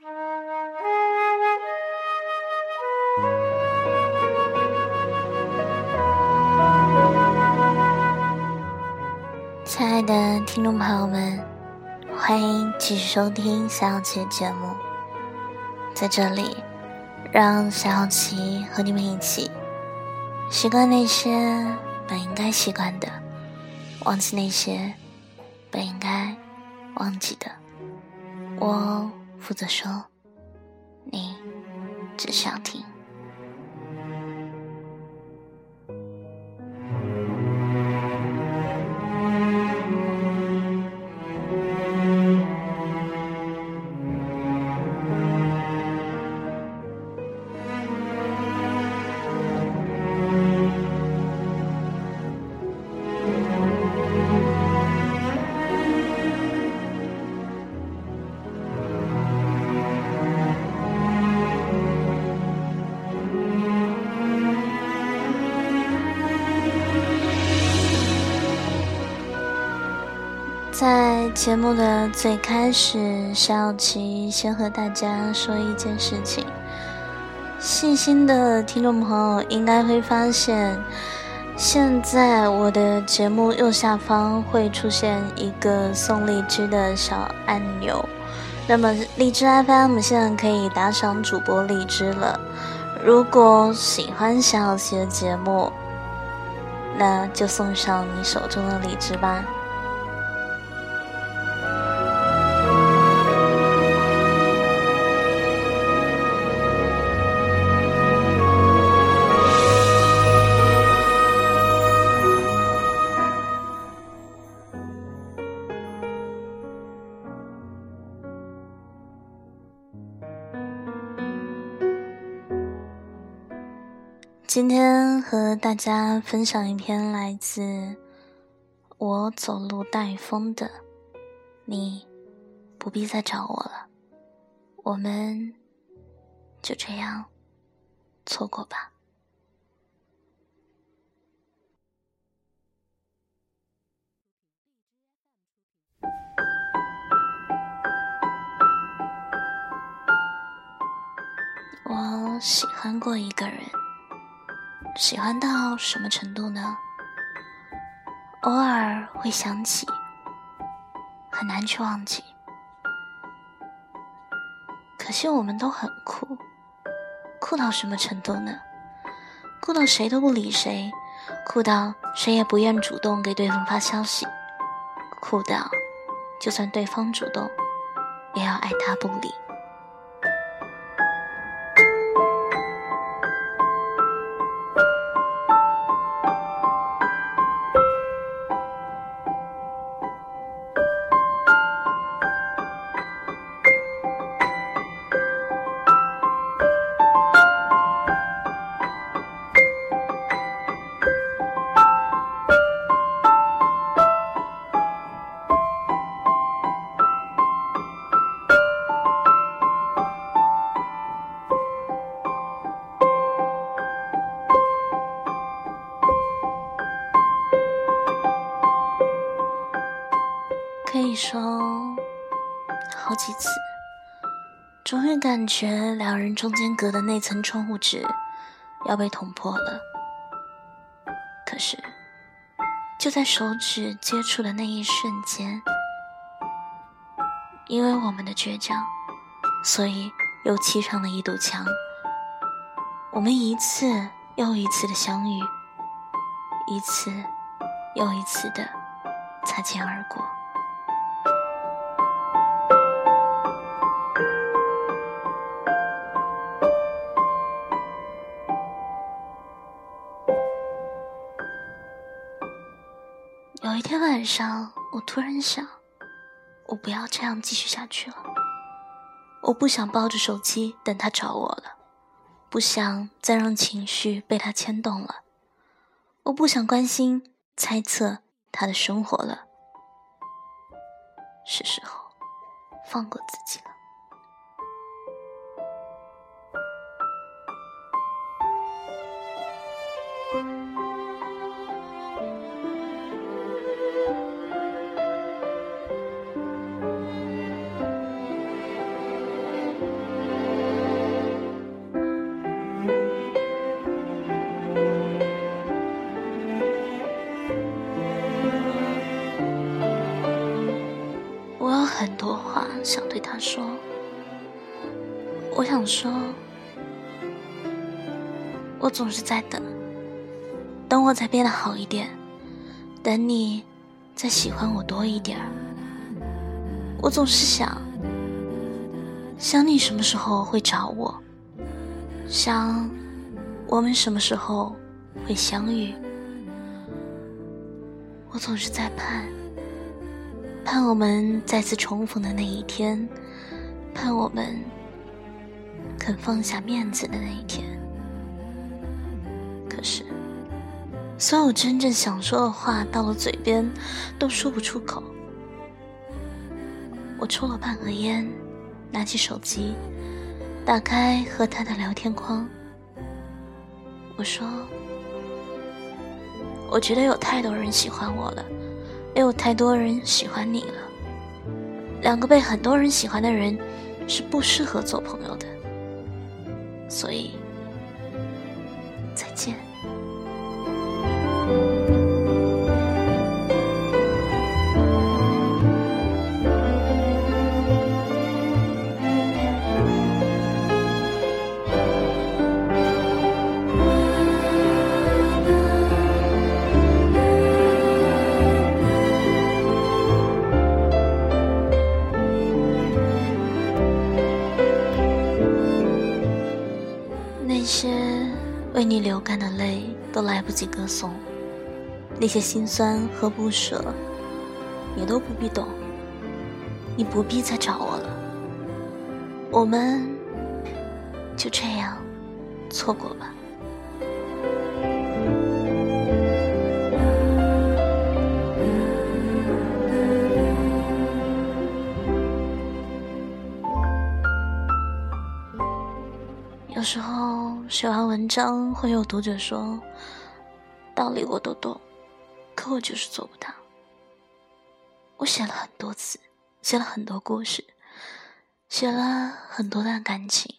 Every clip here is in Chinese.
亲爱的听众朋友们，欢迎继续收听小琪节目。在这里，让小琪和你们一起习惯那些本应该习惯的，忘记那些本应该忘记的。我负责说，你只需要听。在节目的最开始，小琪先和大家说一件事情。细心的听众朋友应该会发现，现在我的节目右下方会出现一个送荔枝的小按钮。那么荔枝 FM 现在可以打赏主播荔枝了。如果喜欢小琪的节目，那就送上你手中的荔枝吧。家分享一篇来自我走路带风的，你不必再找我了，我们就这样错过吧。我喜欢过一个人。喜欢到什么程度呢？偶尔会想起，很难去忘记。可惜我们都很酷，酷到什么程度呢？酷到谁都不理谁，酷到谁也不愿主动给对方发消息，酷到就算对方主动，也要爱答不理。觉两人中间隔的那层窗户纸要被捅破了。可是，就在手指接触的那一瞬间，因为我们的倔强，所以又砌上了一堵墙。我们一次又一次的相遇，一次又一次的擦肩而过。有一天晚上，我突然想，我不要这样继续下去了。我不想抱着手机等他找我了，不想再让情绪被他牵动了，我不想关心、猜测他的生活了。是时候放过自己了。想对他说，我想说，我总是在等，等我再变得好一点，等你再喜欢我多一点。我总是想，想你什么时候会找我，想我们什么时候会相遇。我总是在盼，盼我们再次重逢的那一天，盼我们肯放下面子的那一天。可是，所有真正想说的话到了嘴边，都说不出口。我抽了半盒烟，拿起手机，打开和他的聊天框。我说。我觉得有太多人喜欢我了，没有太多人喜欢你了。两个被很多人喜欢的人，是不适合做朋友的。所以，再见。为你流干的泪都来不及歌颂，那些心酸和不舍，你都不必懂。你不必再找我了，我们就这样错过吧。写完文章，会有读者说：“道理我都懂，可我就是做不到。”我写了很多次，写了很多故事，写了很多段感情，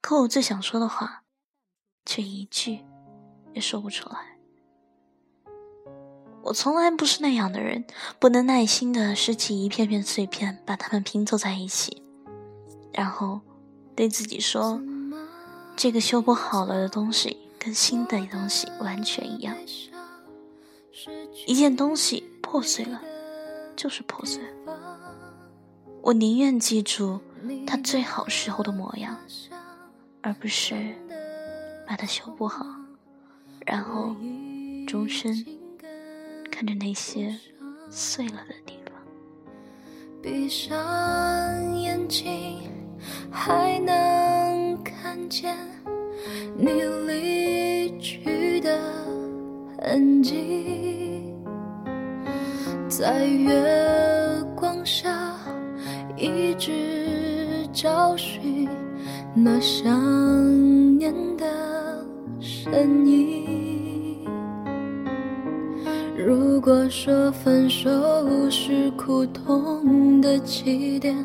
可我最想说的话，却一句也说不出来。我从来不是那样的人，不能耐心的拾起一片片碎片，把它们拼凑在一起，然后对自己说。这个修补好了的东西跟新的东西完全一样。一件东西破碎了，就是破碎。我宁愿记住它最好时候的模样，而不是把它修补好，然后终身看着那些碎了的地方。闭上眼睛，还能见。你离去的痕迹，在月光下一直找寻那想念的身影。如果说分手是苦痛的起点，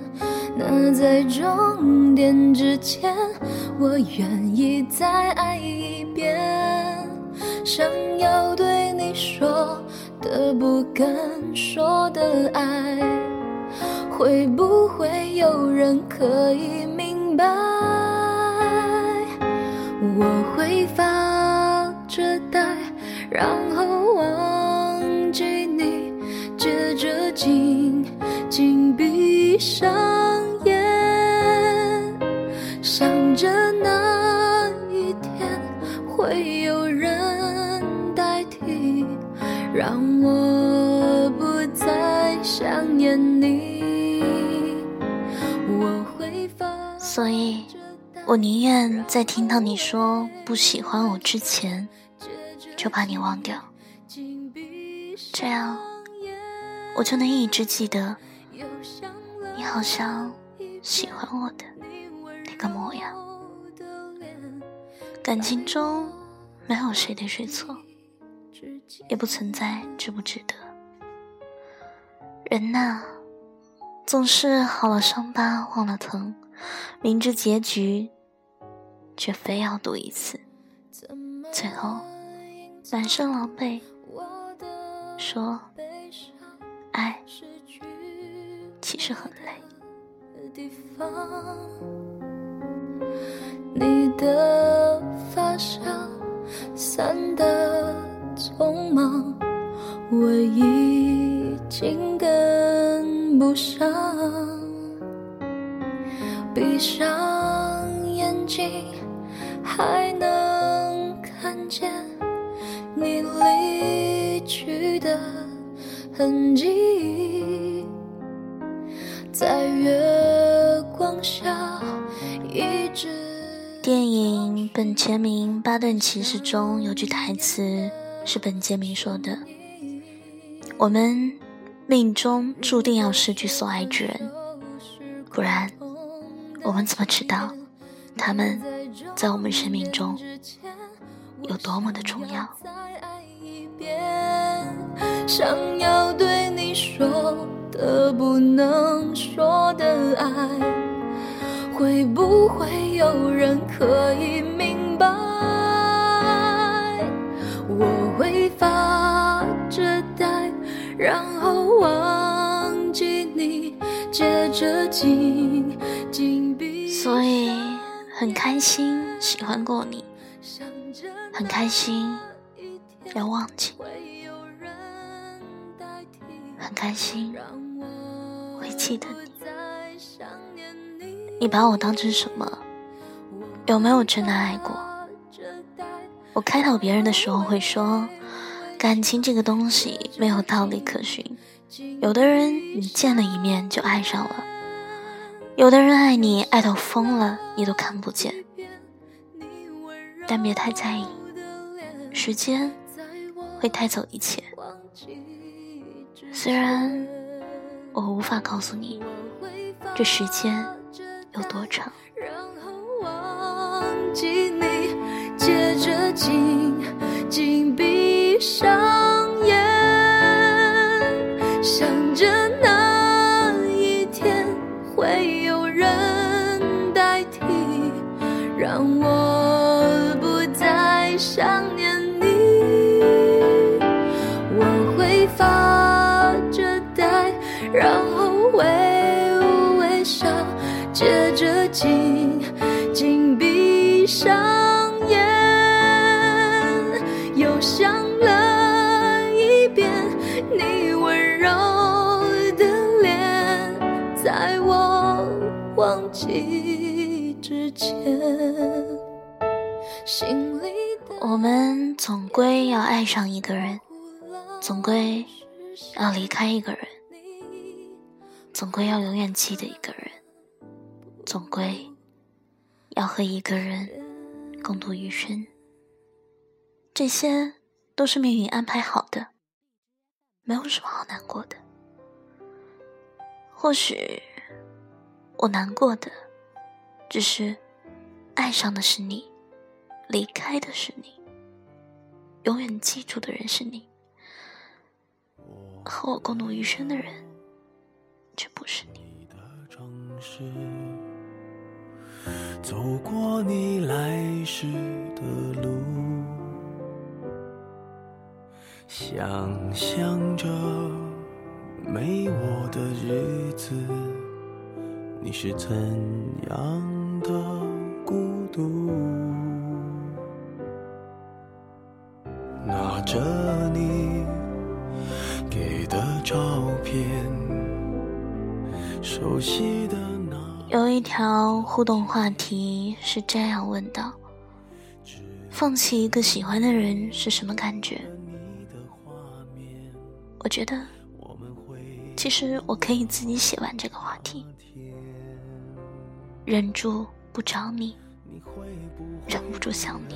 那在终点之前。我愿意再爱一遍，想要对你说的不敢说的爱，会不会有人可以明白？我会发着呆，然后忘记你，接着紧紧闭上眼。让我不再想念你。我会所以，我宁愿在听到你说不喜欢我之前，就把你忘掉。这样，我就能一直记得你好像喜欢我的那个模样。感情中没有谁对谁错。也不存在值不值得。人呐，总是好了伤疤忘了疼，明知结局，却非要赌一次，最后满身狼狈，说爱其实很累。地方，你的发香散得匆忙，我已经跟不上。闭上眼睛，还能看见你离去的痕迹。在月光下，电影《本杰明·巴顿骑士》中有句台词是本杰明说的：“我们命中注定要失去所爱之人，不然，我们怎么知道他们在我们生命中有多么的重要？”想要对你说。的不能说的爱，会不会有人可以明白？我会发着呆，然后忘记你，接着紧紧闭。所以很开心喜欢过你，很开心要忘记，很开心。会记得你，你把我当成什么？有没有真的爱过？我开导别人的时候会说，感情这个东西没有道理可循。有的人你见了一面就爱上了，有的人爱你爱到疯了，你都看不见。但别太在意，时间会带走一切。虽然。我无法告诉你，这时间有多长。然后忘记你，接着紧紧闭上归要爱上一个人，总归要离开一个人。总归要永远记得一个人，总归要和一个人共度余生。这些都是命运安排好的，没有什么好难过的。或许我难过的，只是爱上的是你，离开的是你，永远记住的人是你，和我共度余生的人。却不是你。走过你来时的路，想象着没我的日子，你是怎样的孤独？着你给的照片。有一条互动话题是这样问的：放弃一个喜欢的人是什么感觉？我觉得，其实我可以自己写完这个话题。忍住不找你，忍不住想你。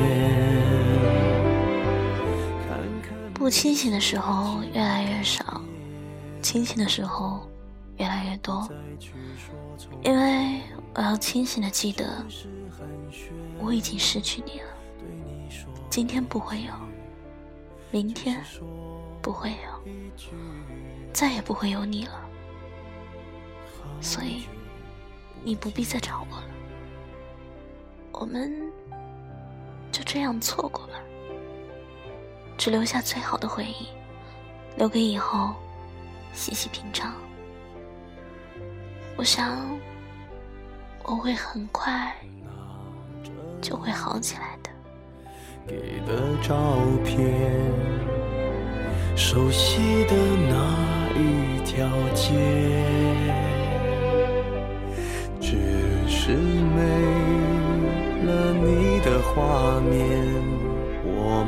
清醒的时候越来越少。清醒的时候，越来越多，因为我要清醒的记得，我已经失去你了。今天不会有，明天不会有，再也不会有你了。所以，你不必再找我了。我们就这样错过吧，只留下最好的回忆，留给以后细细品尝。我想，我会很快就会好起来的。给的照片，熟悉的那一条街，只是没了你的画面，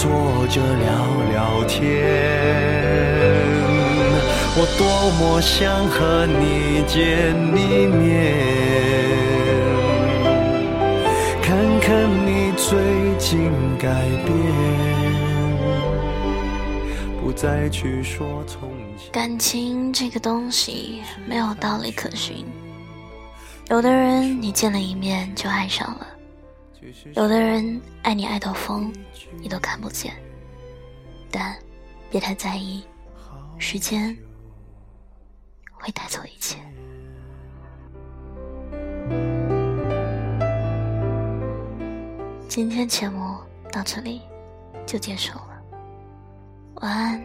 坐着聊聊天。我多么想和你见一面，看看你最近改变，不再去说从前。感情这个东西没有道理可循，有的人你见了一面就爱上了，有的人爱你爱到疯，你都看不见。但别太在意，时间。会带走一切。今天节目到这里就结束了，晚安，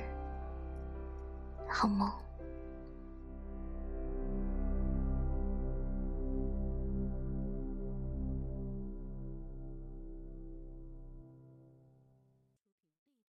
好梦。